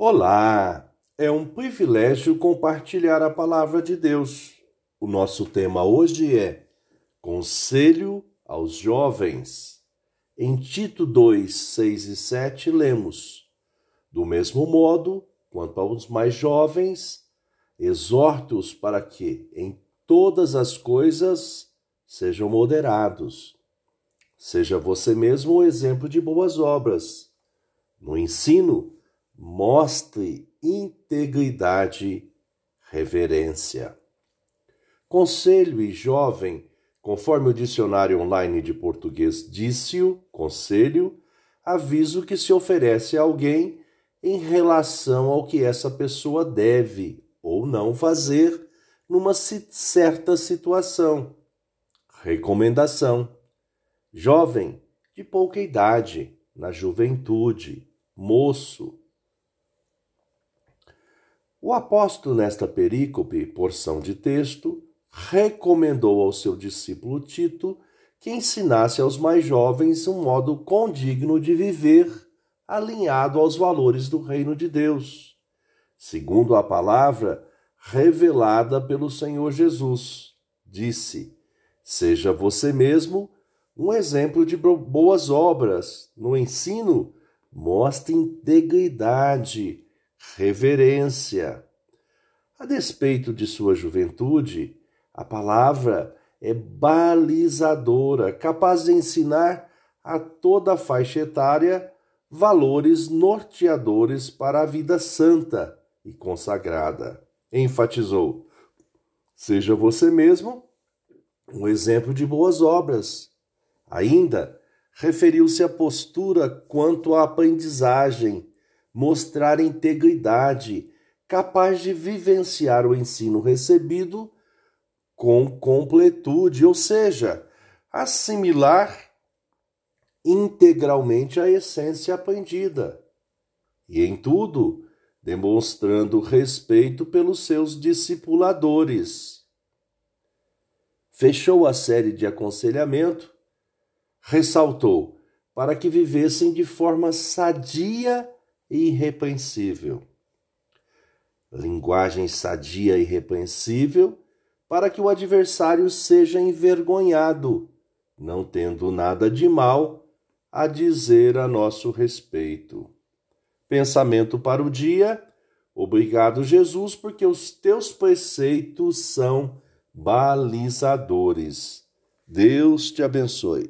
Olá! É um privilégio compartilhar a palavra de Deus. O nosso tema hoje é Conselho aos Jovens. Em Tito 2, 6 e 7, lemos: Do mesmo modo, quanto aos mais jovens, exorte-os para que, em todas as coisas, sejam moderados. Seja você mesmo o exemplo de boas obras. No ensino, mostre integridade, reverência. Conselho e jovem, conforme o dicionário online de português disse-o, conselho, aviso que se oferece a alguém em relação ao que essa pessoa deve ou não fazer numa certa situação. Recomendação: jovem, de pouca idade, na juventude, moço, o apóstolo, nesta perícope, porção de texto, recomendou ao seu discípulo Tito que ensinasse aos mais jovens um modo condigno de viver, alinhado aos valores do reino de Deus, segundo a palavra revelada pelo Senhor Jesus. Disse: Seja você mesmo um exemplo de boas obras. No ensino, mostre integridade reverência. A despeito de sua juventude, a palavra é balizadora, capaz de ensinar a toda a faixa etária valores norteadores para a vida santa e consagrada. Enfatizou: seja você mesmo um exemplo de boas obras. Ainda referiu-se à postura quanto à aprendizagem mostrar integridade, capaz de vivenciar o ensino recebido com completude, ou seja, assimilar integralmente a essência aprendida. E em tudo, demonstrando respeito pelos seus discipuladores. Fechou a série de aconselhamento, ressaltou para que vivessem de forma sadia irrepreensível. Linguagem sadia e irrepreensível para que o adversário seja envergonhado, não tendo nada de mal a dizer a nosso respeito. Pensamento para o dia. Obrigado, Jesus, porque os teus preceitos são balizadores. Deus te abençoe.